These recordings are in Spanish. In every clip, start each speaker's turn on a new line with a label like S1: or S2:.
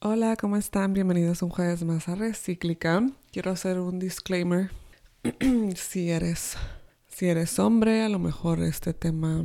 S1: Hola, ¿cómo están? Bienvenidos un jueves más a Recíclica. Quiero hacer un disclaimer. si eres si eres hombre, a lo mejor este tema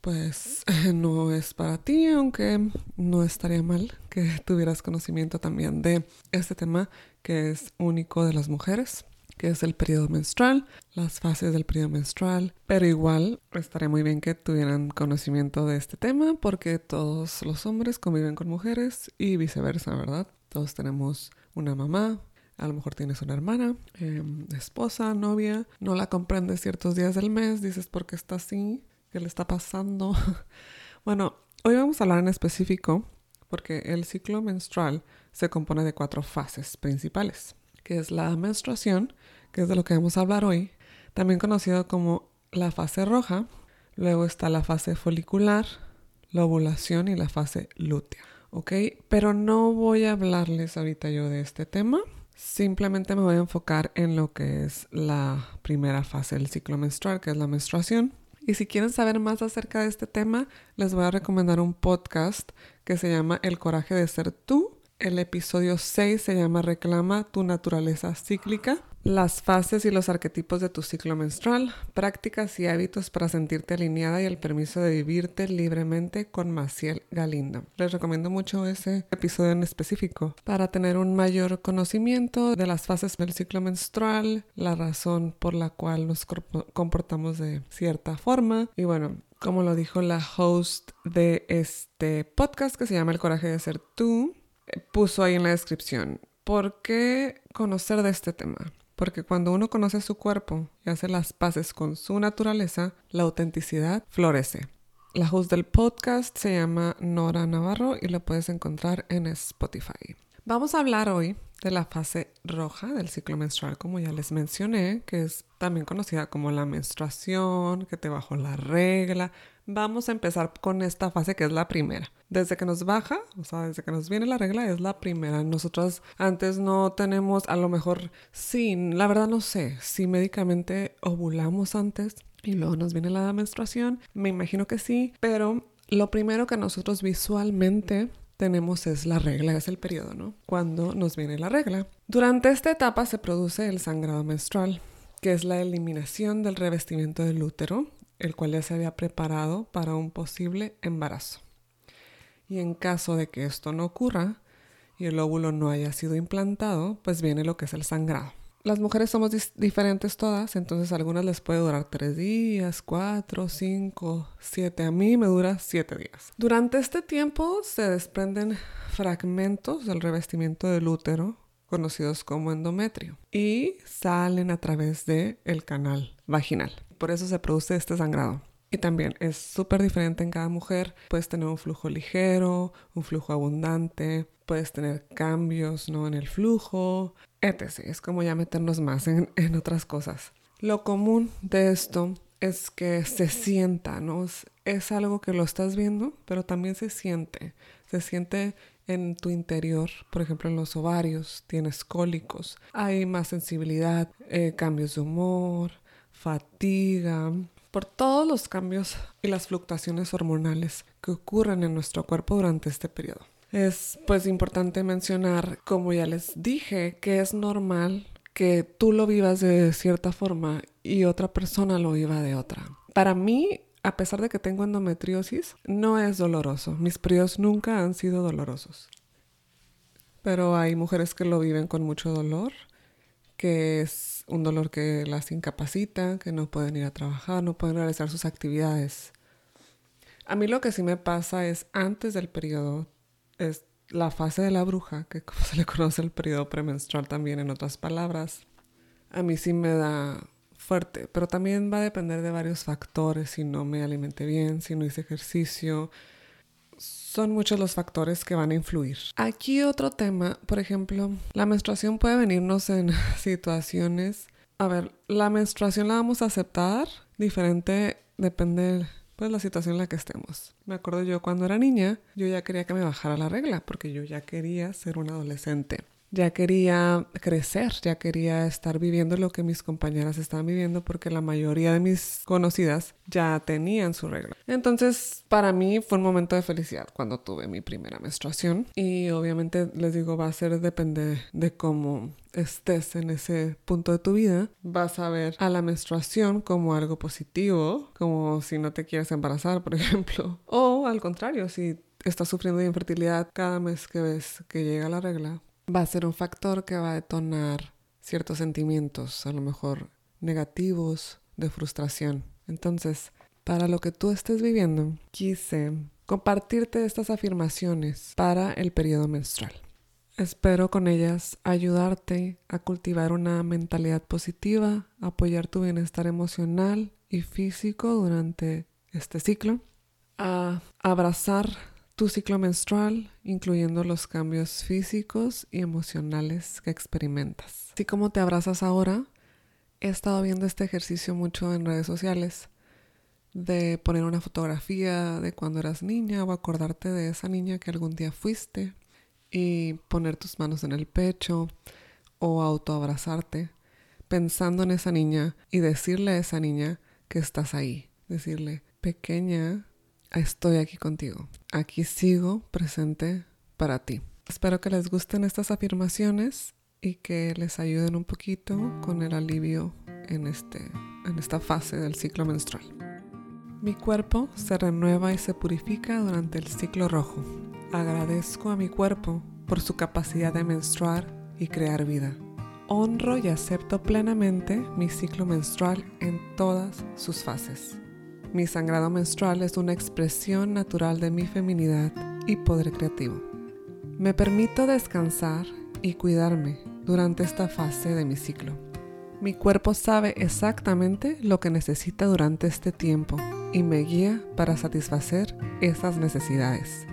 S1: pues no es para ti, aunque no estaría mal que tuvieras conocimiento también de este tema que es único de las mujeres que es el periodo menstrual, las fases del periodo menstrual, pero igual estaría muy bien que tuvieran conocimiento de este tema porque todos los hombres conviven con mujeres y viceversa, ¿verdad? Todos tenemos una mamá, a lo mejor tienes una hermana, em, esposa, novia, no la comprendes ciertos días del mes, dices por qué está así, qué le está pasando. bueno, hoy vamos a hablar en específico porque el ciclo menstrual se compone de cuatro fases principales, que es la menstruación, que es de lo que vamos a hablar hoy, también conocido como la fase roja, luego está la fase folicular, la ovulación y la fase lútea, ¿ok? Pero no voy a hablarles ahorita yo de este tema, simplemente me voy a enfocar en lo que es la primera fase del ciclo menstrual, que es la menstruación. Y si quieren saber más acerca de este tema, les voy a recomendar un podcast que se llama El coraje de ser tú. El episodio 6 se llama Reclama tu naturaleza cíclica las fases y los arquetipos de tu ciclo menstrual, prácticas y hábitos para sentirte alineada y el permiso de vivirte libremente con Maciel Galindo. Les recomiendo mucho ese episodio en específico para tener un mayor conocimiento de las fases del ciclo menstrual, la razón por la cual nos comportamos de cierta forma y bueno, como lo dijo la host de este podcast que se llama El coraje de ser tú, puso ahí en la descripción. ¿Por qué conocer de este tema? porque cuando uno conoce su cuerpo y hace las paces con su naturaleza, la autenticidad florece. La host del podcast se llama Nora Navarro y la puedes encontrar en Spotify. Vamos a hablar hoy de la fase roja del ciclo menstrual, como ya les mencioné, que es también conocida como la menstruación, que te bajó la regla, Vamos a empezar con esta fase que es la primera. Desde que nos baja, o sea, desde que nos viene la regla es la primera. Nosotros antes no tenemos, a lo mejor, sí, la verdad no sé, si médicamente ovulamos antes y luego nos viene la menstruación, me imagino que sí, pero lo primero que nosotros visualmente tenemos es la regla, es el periodo, ¿no? Cuando nos viene la regla. Durante esta etapa se produce el sangrado menstrual, que es la eliminación del revestimiento del útero el cual ya se había preparado para un posible embarazo. Y en caso de que esto no ocurra y el óvulo no haya sido implantado, pues viene lo que es el sangrado. Las mujeres somos diferentes todas, entonces a algunas les puede durar tres días, cuatro, cinco, siete. A mí me dura siete días. Durante este tiempo se desprenden fragmentos del revestimiento del útero, conocidos como endometrio, y salen a través del el canal vaginal por eso se produce este sangrado. Y también es súper diferente en cada mujer. Puedes tener un flujo ligero, un flujo abundante, puedes tener cambios ¿no? en el flujo, etc. Es como ya meternos más en, en otras cosas. Lo común de esto es que se sienta, ¿no? Es algo que lo estás viendo, pero también se siente. Se siente en tu interior, por ejemplo en los ovarios, tienes cólicos, hay más sensibilidad, eh, cambios de humor, fatiga, por todos los cambios y las fluctuaciones hormonales que ocurren en nuestro cuerpo durante este periodo. Es pues importante mencionar, como ya les dije, que es normal que tú lo vivas de cierta forma y otra persona lo viva de otra. Para mí, a pesar de que tengo endometriosis, no es doloroso. Mis periodos nunca han sido dolorosos. Pero hay mujeres que lo viven con mucho dolor que es un dolor que las incapacita, que no pueden ir a trabajar, no pueden realizar sus actividades. A mí lo que sí me pasa es antes del periodo, es la fase de la bruja, que se le conoce el periodo premenstrual también en otras palabras. A mí sí me da fuerte, pero también va a depender de varios factores, si no me alimenté bien, si no hice ejercicio, son muchos los factores que van a influir. Aquí otro tema, por ejemplo, la menstruación puede venirnos en situaciones... A ver, la menstruación la vamos a aceptar diferente, depende pues la situación en la que estemos. Me acuerdo yo cuando era niña, yo ya quería que me bajara la regla porque yo ya quería ser una adolescente. Ya quería crecer, ya quería estar viviendo lo que mis compañeras estaban viviendo porque la mayoría de mis conocidas ya tenían su regla. Entonces, para mí fue un momento de felicidad cuando tuve mi primera menstruación y obviamente les digo, va a ser depende de cómo estés en ese punto de tu vida, vas a ver a la menstruación como algo positivo, como si no te quieres embarazar, por ejemplo, o al contrario, si estás sufriendo de infertilidad cada mes que ves que llega la regla, va a ser un factor que va a detonar ciertos sentimientos, a lo mejor negativos, de frustración. Entonces, para lo que tú estés viviendo, quise compartirte estas afirmaciones para el periodo menstrual. Espero con ellas ayudarte a cultivar una mentalidad positiva, apoyar tu bienestar emocional y físico durante este ciclo, a abrazar tu ciclo menstrual, incluyendo los cambios físicos y emocionales que experimentas. Así como te abrazas ahora, he estado viendo este ejercicio mucho en redes sociales de poner una fotografía de cuando eras niña o acordarte de esa niña que algún día fuiste y poner tus manos en el pecho o autoabrazarte pensando en esa niña y decirle a esa niña que estás ahí. Decirle, pequeña, estoy aquí contigo. Aquí sigo presente para ti. Espero que les gusten estas afirmaciones y que les ayuden un poquito con el alivio en, este, en esta fase del ciclo menstrual. Mi cuerpo se renueva y se purifica durante el ciclo rojo. Agradezco a mi cuerpo por su capacidad de menstruar y crear vida. Honro y acepto plenamente mi ciclo menstrual en todas sus fases. Mi sangrado menstrual es una expresión natural de mi feminidad y poder creativo. Me permito descansar y cuidarme durante esta fase de mi ciclo. Mi cuerpo sabe exactamente lo que necesita durante este tiempo y me guía para satisfacer esas necesidades.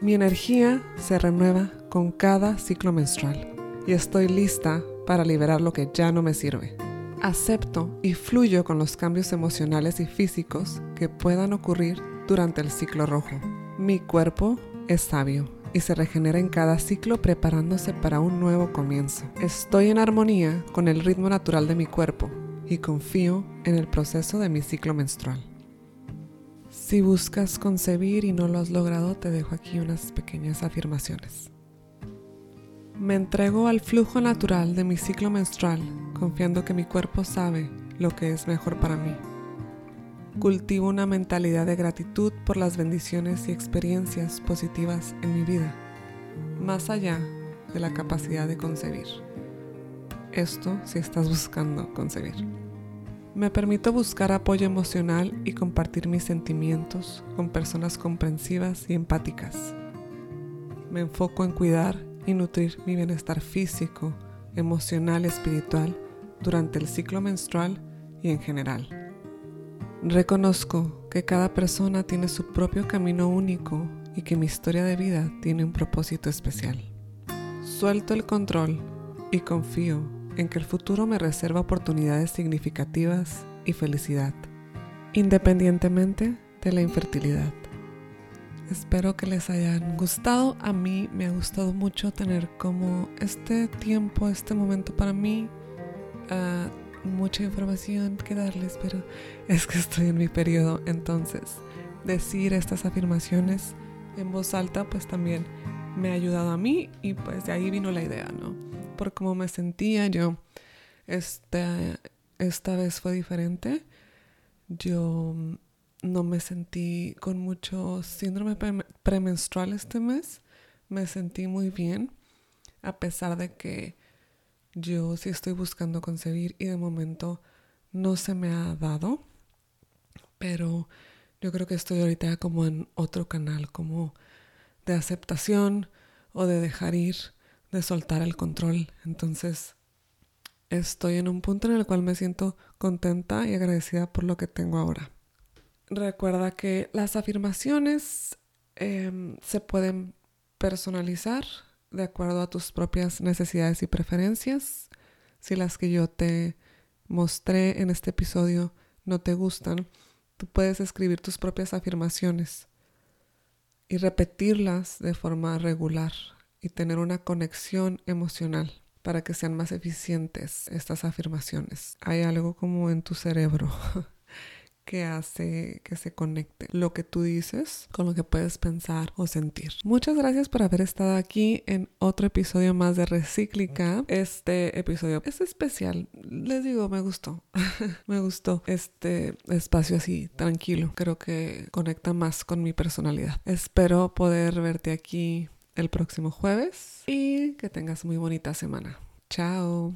S1: Mi energía se renueva con cada ciclo menstrual y estoy lista para liberar lo que ya no me sirve acepto y fluyo con los cambios emocionales y físicos que puedan ocurrir durante el ciclo rojo. Mi cuerpo es sabio y se regenera en cada ciclo preparándose para un nuevo comienzo. Estoy en armonía con el ritmo natural de mi cuerpo y confío en el proceso de mi ciclo menstrual. Si buscas concebir y no lo has logrado, te dejo aquí unas pequeñas afirmaciones. Me entrego al flujo natural de mi ciclo menstrual, confiando que mi cuerpo sabe lo que es mejor para mí. Cultivo una mentalidad de gratitud por las bendiciones y experiencias positivas en mi vida, más allá de la capacidad de concebir. Esto si estás buscando concebir. Me permito buscar apoyo emocional y compartir mis sentimientos con personas comprensivas y empáticas. Me enfoco en cuidar y nutrir mi bienestar físico, emocional espiritual durante el ciclo menstrual y en general. Reconozco que cada persona tiene su propio camino único y que mi historia de vida tiene un propósito especial. Suelto el control y confío en que el futuro me reserva oportunidades significativas y felicidad, independientemente de la infertilidad. Espero que les hayan gustado. A mí me ha gustado mucho tener como este tiempo, este momento para mí. Ah, mucha información que darles, pero es que estoy en mi periodo. Entonces, decir estas afirmaciones en voz alta, pues también me ha ayudado a mí y pues de ahí vino la idea, ¿no? Por cómo me sentía yo, esta, esta vez fue diferente. Yo no me sentí con mucho síndrome premenstrual este mes. Me sentí muy bien, a pesar de que yo sí estoy buscando concebir y de momento no se me ha dado. Pero yo creo que estoy ahorita como en otro canal, como de aceptación o de dejar ir, de soltar el control. Entonces estoy en un punto en el cual me siento contenta y agradecida por lo que tengo ahora. Recuerda que las afirmaciones em, se pueden personalizar de acuerdo a tus propias necesidades y preferencias. Si las que yo te mostré en este episodio no te gustan, tú puedes escribir tus propias afirmaciones y repetirlas de forma regular y tener una conexión emocional para que sean más eficientes estas afirmaciones. Hay algo como en tu cerebro que hace que se conecte lo que tú dices con lo que puedes pensar o sentir. Muchas gracias por haber estado aquí en otro episodio más de Recíclica. Este episodio es especial. Les digo, me gustó. me gustó este espacio así, tranquilo. Creo que conecta más con mi personalidad. Espero poder verte aquí el próximo jueves y que tengas muy bonita semana. Chao.